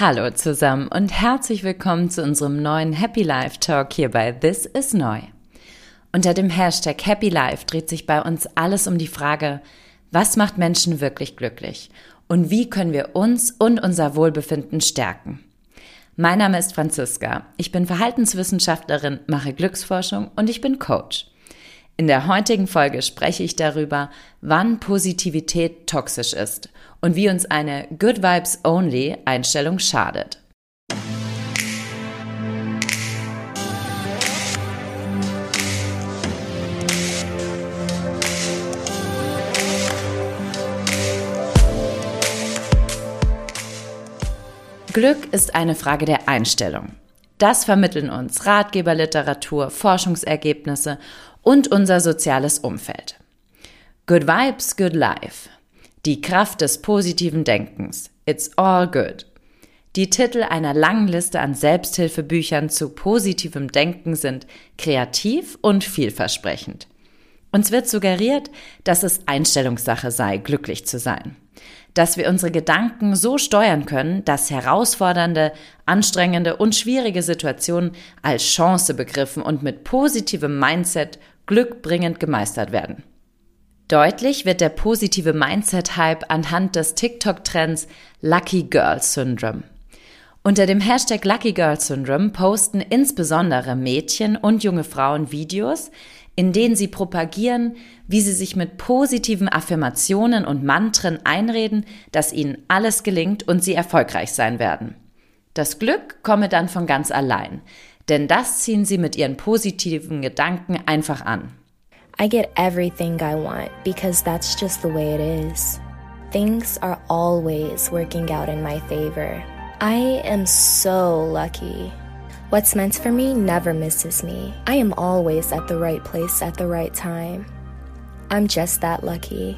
Hallo zusammen und herzlich willkommen zu unserem neuen Happy Life Talk hier bei This is Neu. Unter dem Hashtag Happy Life dreht sich bei uns alles um die Frage, was macht Menschen wirklich glücklich und wie können wir uns und unser Wohlbefinden stärken. Mein Name ist Franziska. Ich bin Verhaltenswissenschaftlerin, mache Glücksforschung und ich bin Coach. In der heutigen Folge spreche ich darüber, wann Positivität toxisch ist und wie uns eine Good Vibes Only Einstellung schadet. Glück ist eine Frage der Einstellung. Das vermitteln uns Ratgeberliteratur, Forschungsergebnisse und unser soziales Umfeld. Good Vibes, Good Life. Die Kraft des positiven Denkens. It's all good. Die Titel einer langen Liste an Selbsthilfebüchern zu positivem Denken sind kreativ und vielversprechend. Uns wird suggeriert, dass es Einstellungssache sei, glücklich zu sein. Dass wir unsere Gedanken so steuern können, dass herausfordernde, anstrengende und schwierige Situationen als Chance begriffen und mit positivem Mindset glückbringend gemeistert werden. Deutlich wird der positive Mindset-Hype anhand des TikTok-Trends Lucky Girl Syndrome. Unter dem Hashtag Lucky Girl Syndrome posten insbesondere Mädchen und junge Frauen Videos, in denen sie propagieren, wie sie sich mit positiven Affirmationen und Mantren einreden, dass ihnen alles gelingt und sie erfolgreich sein werden. Das Glück komme dann von ganz allein, denn das ziehen sie mit ihren positiven Gedanken einfach an. I get everything I want because that's just the way it is. Things are always working out in my favor. I am so lucky. What's meant for me never misses me. I am always at the right place at the right time. I'm just that lucky.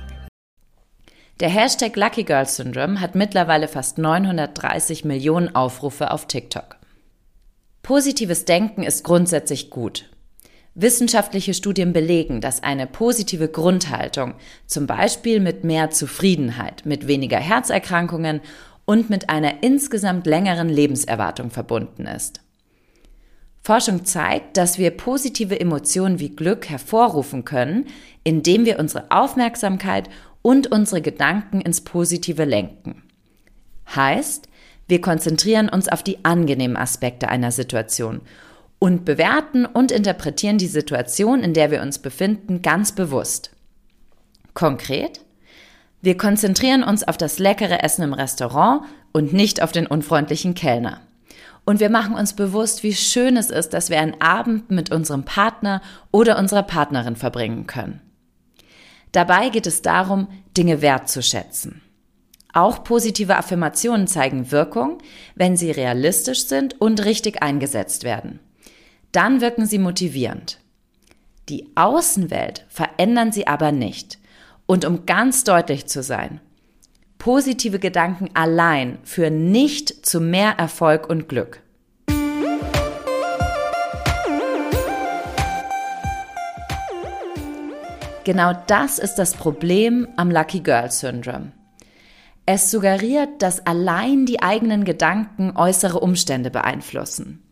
Der Hashtag Lucky Girl Syndrome hat mittlerweile fast 930 Millionen Aufrufe auf TikTok. Positives Denken ist grundsätzlich gut. Wissenschaftliche Studien belegen, dass eine positive Grundhaltung, zum Beispiel mit mehr Zufriedenheit, mit weniger Herzerkrankungen und mit einer insgesamt längeren Lebenserwartung verbunden ist. Forschung zeigt, dass wir positive Emotionen wie Glück hervorrufen können, indem wir unsere Aufmerksamkeit und unsere Gedanken ins Positive lenken. Heißt, wir konzentrieren uns auf die angenehmen Aspekte einer Situation und bewerten und interpretieren die Situation, in der wir uns befinden, ganz bewusst. Konkret? Wir konzentrieren uns auf das leckere Essen im Restaurant und nicht auf den unfreundlichen Kellner. Und wir machen uns bewusst, wie schön es ist, dass wir einen Abend mit unserem Partner oder unserer Partnerin verbringen können. Dabei geht es darum, Dinge wertzuschätzen. Auch positive Affirmationen zeigen Wirkung, wenn sie realistisch sind und richtig eingesetzt werden. Dann wirken sie motivierend. Die Außenwelt verändern sie aber nicht. Und um ganz deutlich zu sein, positive Gedanken allein führen nicht zu mehr Erfolg und Glück. Genau das ist das Problem am Lucky Girl Syndrome. Es suggeriert, dass allein die eigenen Gedanken äußere Umstände beeinflussen.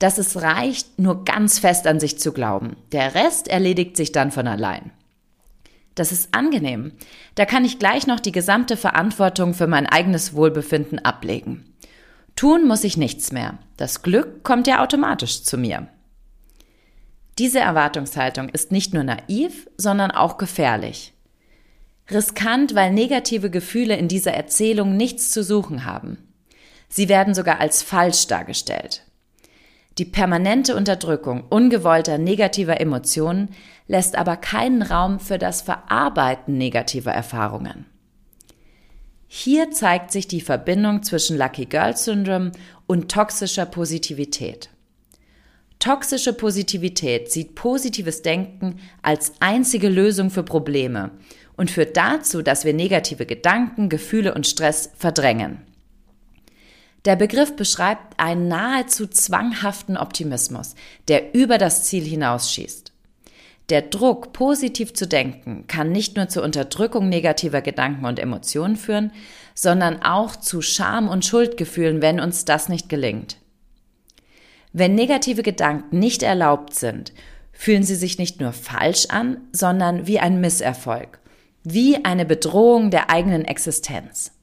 Dass es reicht, nur ganz fest an sich zu glauben. Der Rest erledigt sich dann von allein. Das ist angenehm. Da kann ich gleich noch die gesamte Verantwortung für mein eigenes Wohlbefinden ablegen. Tun muss ich nichts mehr. Das Glück kommt ja automatisch zu mir. Diese Erwartungshaltung ist nicht nur naiv, sondern auch gefährlich. Riskant, weil negative Gefühle in dieser Erzählung nichts zu suchen haben. Sie werden sogar als falsch dargestellt. Die permanente Unterdrückung ungewollter negativer Emotionen lässt aber keinen Raum für das Verarbeiten negativer Erfahrungen. Hier zeigt sich die Verbindung zwischen Lucky Girl Syndrome und toxischer Positivität. Toxische Positivität sieht positives Denken als einzige Lösung für Probleme und führt dazu, dass wir negative Gedanken, Gefühle und Stress verdrängen. Der Begriff beschreibt einen nahezu zwanghaften Optimismus, der über das Ziel hinausschießt. Der Druck, positiv zu denken, kann nicht nur zur Unterdrückung negativer Gedanken und Emotionen führen, sondern auch zu Scham und Schuldgefühlen, wenn uns das nicht gelingt. Wenn negative Gedanken nicht erlaubt sind, fühlen sie sich nicht nur falsch an, sondern wie ein Misserfolg, wie eine Bedrohung der eigenen Existenz.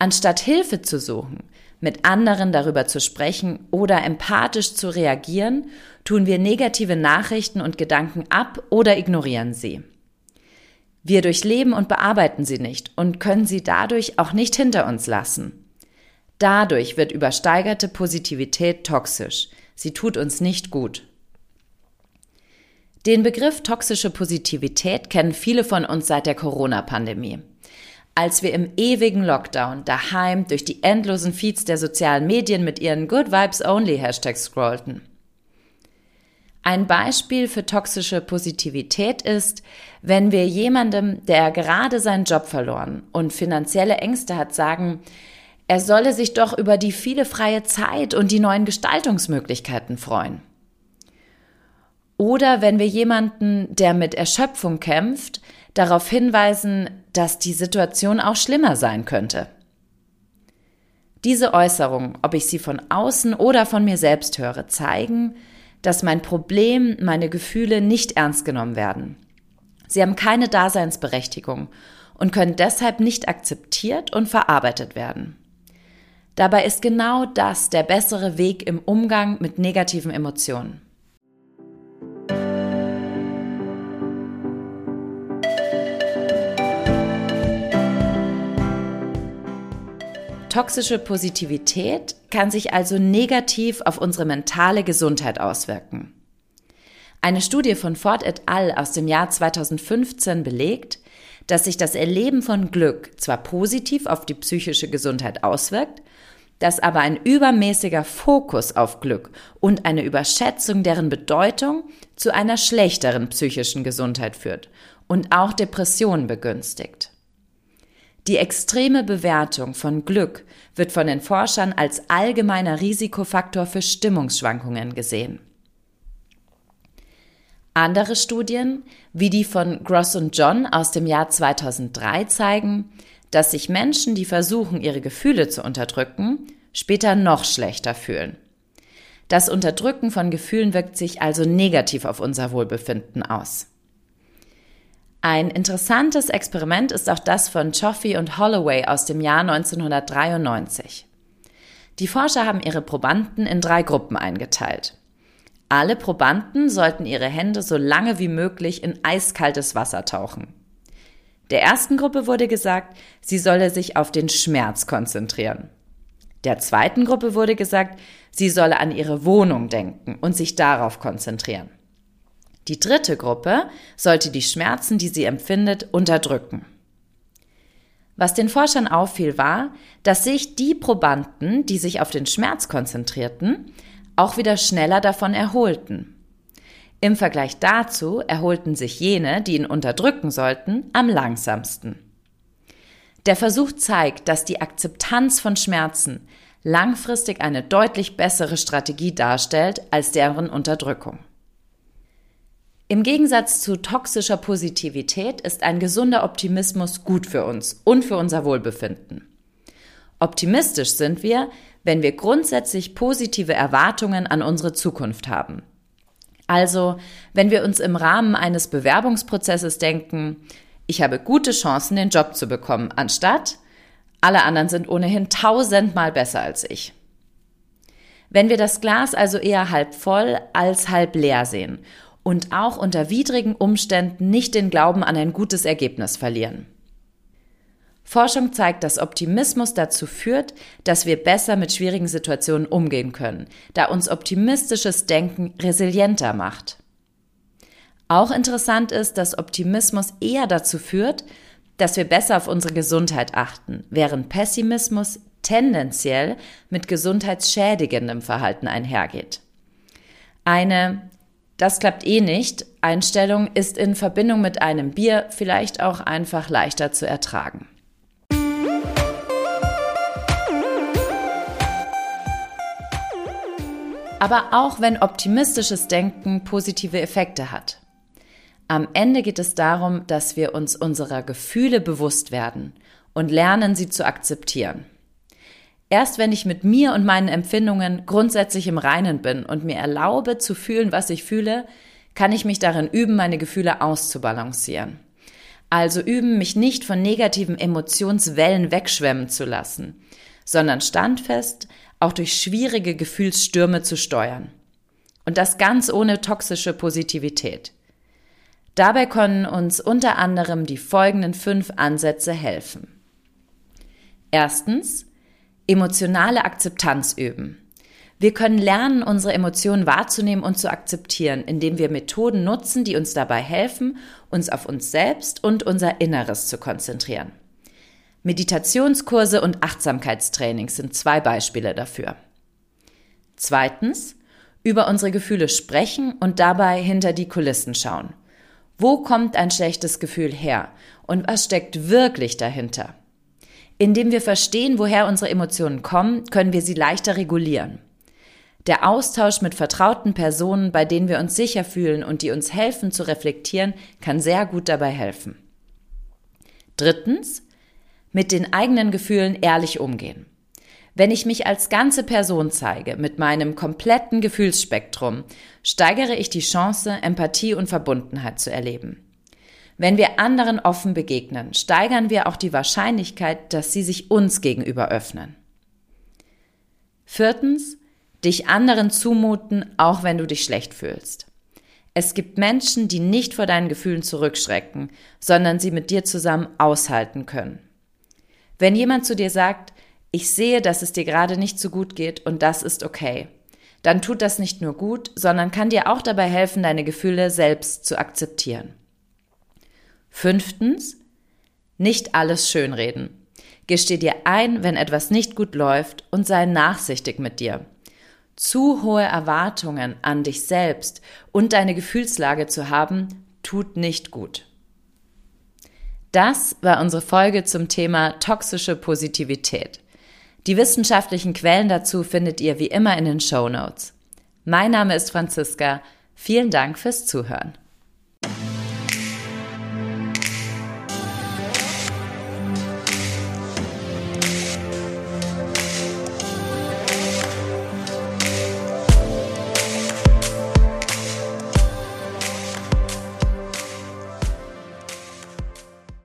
Anstatt Hilfe zu suchen, mit anderen darüber zu sprechen oder empathisch zu reagieren, tun wir negative Nachrichten und Gedanken ab oder ignorieren sie. Wir durchleben und bearbeiten sie nicht und können sie dadurch auch nicht hinter uns lassen. Dadurch wird übersteigerte Positivität toxisch. Sie tut uns nicht gut. Den Begriff toxische Positivität kennen viele von uns seit der Corona-Pandemie. Als wir im ewigen Lockdown daheim durch die endlosen Feeds der sozialen Medien mit ihren Good Vibes Only Hashtags scrollten. Ein Beispiel für toxische Positivität ist, wenn wir jemandem, der gerade seinen Job verloren und finanzielle Ängste hat, sagen, er solle sich doch über die viele freie Zeit und die neuen Gestaltungsmöglichkeiten freuen. Oder wenn wir jemanden, der mit Erschöpfung kämpft, darauf hinweisen, dass die Situation auch schlimmer sein könnte. Diese Äußerungen, ob ich sie von außen oder von mir selbst höre, zeigen, dass mein Problem, meine Gefühle nicht ernst genommen werden. Sie haben keine Daseinsberechtigung und können deshalb nicht akzeptiert und verarbeitet werden. Dabei ist genau das der bessere Weg im Umgang mit negativen Emotionen. Toxische Positivität kann sich also negativ auf unsere mentale Gesundheit auswirken. Eine Studie von Ford et al. aus dem Jahr 2015 belegt, dass sich das Erleben von Glück zwar positiv auf die psychische Gesundheit auswirkt, dass aber ein übermäßiger Fokus auf Glück und eine Überschätzung deren Bedeutung zu einer schlechteren psychischen Gesundheit führt und auch Depressionen begünstigt. Die extreme Bewertung von Glück wird von den Forschern als allgemeiner Risikofaktor für Stimmungsschwankungen gesehen. Andere Studien, wie die von Gross und John aus dem Jahr 2003, zeigen, dass sich Menschen, die versuchen, ihre Gefühle zu unterdrücken, später noch schlechter fühlen. Das Unterdrücken von Gefühlen wirkt sich also negativ auf unser Wohlbefinden aus. Ein interessantes Experiment ist auch das von Choffey und Holloway aus dem Jahr 1993. Die Forscher haben ihre Probanden in drei Gruppen eingeteilt. Alle Probanden sollten ihre Hände so lange wie möglich in eiskaltes Wasser tauchen. Der ersten Gruppe wurde gesagt, sie solle sich auf den Schmerz konzentrieren. Der zweiten Gruppe wurde gesagt, sie solle an ihre Wohnung denken und sich darauf konzentrieren. Die dritte Gruppe sollte die Schmerzen, die sie empfindet, unterdrücken. Was den Forschern auffiel, war, dass sich die Probanden, die sich auf den Schmerz konzentrierten, auch wieder schneller davon erholten. Im Vergleich dazu erholten sich jene, die ihn unterdrücken sollten, am langsamsten. Der Versuch zeigt, dass die Akzeptanz von Schmerzen langfristig eine deutlich bessere Strategie darstellt als deren Unterdrückung. Im Gegensatz zu toxischer Positivität ist ein gesunder Optimismus gut für uns und für unser Wohlbefinden. Optimistisch sind wir, wenn wir grundsätzlich positive Erwartungen an unsere Zukunft haben. Also, wenn wir uns im Rahmen eines Bewerbungsprozesses denken, ich habe gute Chancen, den Job zu bekommen, anstatt alle anderen sind ohnehin tausendmal besser als ich. Wenn wir das Glas also eher halb voll als halb leer sehen und auch unter widrigen Umständen nicht den Glauben an ein gutes Ergebnis verlieren. Forschung zeigt, dass Optimismus dazu führt, dass wir besser mit schwierigen Situationen umgehen können, da uns optimistisches Denken resilienter macht. Auch interessant ist, dass Optimismus eher dazu führt, dass wir besser auf unsere Gesundheit achten, während Pessimismus tendenziell mit gesundheitsschädigendem Verhalten einhergeht. Eine das klappt eh nicht. Einstellung ist in Verbindung mit einem Bier vielleicht auch einfach leichter zu ertragen. Aber auch wenn optimistisches Denken positive Effekte hat. Am Ende geht es darum, dass wir uns unserer Gefühle bewusst werden und lernen, sie zu akzeptieren. Erst wenn ich mit mir und meinen Empfindungen grundsätzlich im Reinen bin und mir erlaube zu fühlen, was ich fühle, kann ich mich darin üben, meine Gefühle auszubalancieren. Also üben, mich nicht von negativen Emotionswellen wegschwemmen zu lassen, sondern standfest auch durch schwierige Gefühlsstürme zu steuern. Und das ganz ohne toxische Positivität. Dabei können uns unter anderem die folgenden fünf Ansätze helfen. Erstens, emotionale Akzeptanz üben. Wir können lernen, unsere Emotionen wahrzunehmen und zu akzeptieren, indem wir Methoden nutzen, die uns dabei helfen, uns auf uns selbst und unser Inneres zu konzentrieren. Meditationskurse und Achtsamkeitstrainings sind zwei Beispiele dafür. Zweitens, über unsere Gefühle sprechen und dabei hinter die Kulissen schauen. Wo kommt ein schlechtes Gefühl her und was steckt wirklich dahinter? Indem wir verstehen, woher unsere Emotionen kommen, können wir sie leichter regulieren. Der Austausch mit vertrauten Personen, bei denen wir uns sicher fühlen und die uns helfen zu reflektieren, kann sehr gut dabei helfen. Drittens, mit den eigenen Gefühlen ehrlich umgehen. Wenn ich mich als ganze Person zeige, mit meinem kompletten Gefühlsspektrum, steigere ich die Chance, Empathie und Verbundenheit zu erleben. Wenn wir anderen offen begegnen, steigern wir auch die Wahrscheinlichkeit, dass sie sich uns gegenüber öffnen. Viertens, dich anderen zumuten, auch wenn du dich schlecht fühlst. Es gibt Menschen, die nicht vor deinen Gefühlen zurückschrecken, sondern sie mit dir zusammen aushalten können. Wenn jemand zu dir sagt, ich sehe, dass es dir gerade nicht so gut geht und das ist okay, dann tut das nicht nur gut, sondern kann dir auch dabei helfen, deine Gefühle selbst zu akzeptieren. Fünftens, nicht alles schönreden. Gesteh dir ein, wenn etwas nicht gut läuft und sei nachsichtig mit dir. Zu hohe Erwartungen an dich selbst und deine Gefühlslage zu haben, tut nicht gut. Das war unsere Folge zum Thema toxische Positivität. Die wissenschaftlichen Quellen dazu findet ihr wie immer in den Show Notes. Mein Name ist Franziska. Vielen Dank fürs Zuhören.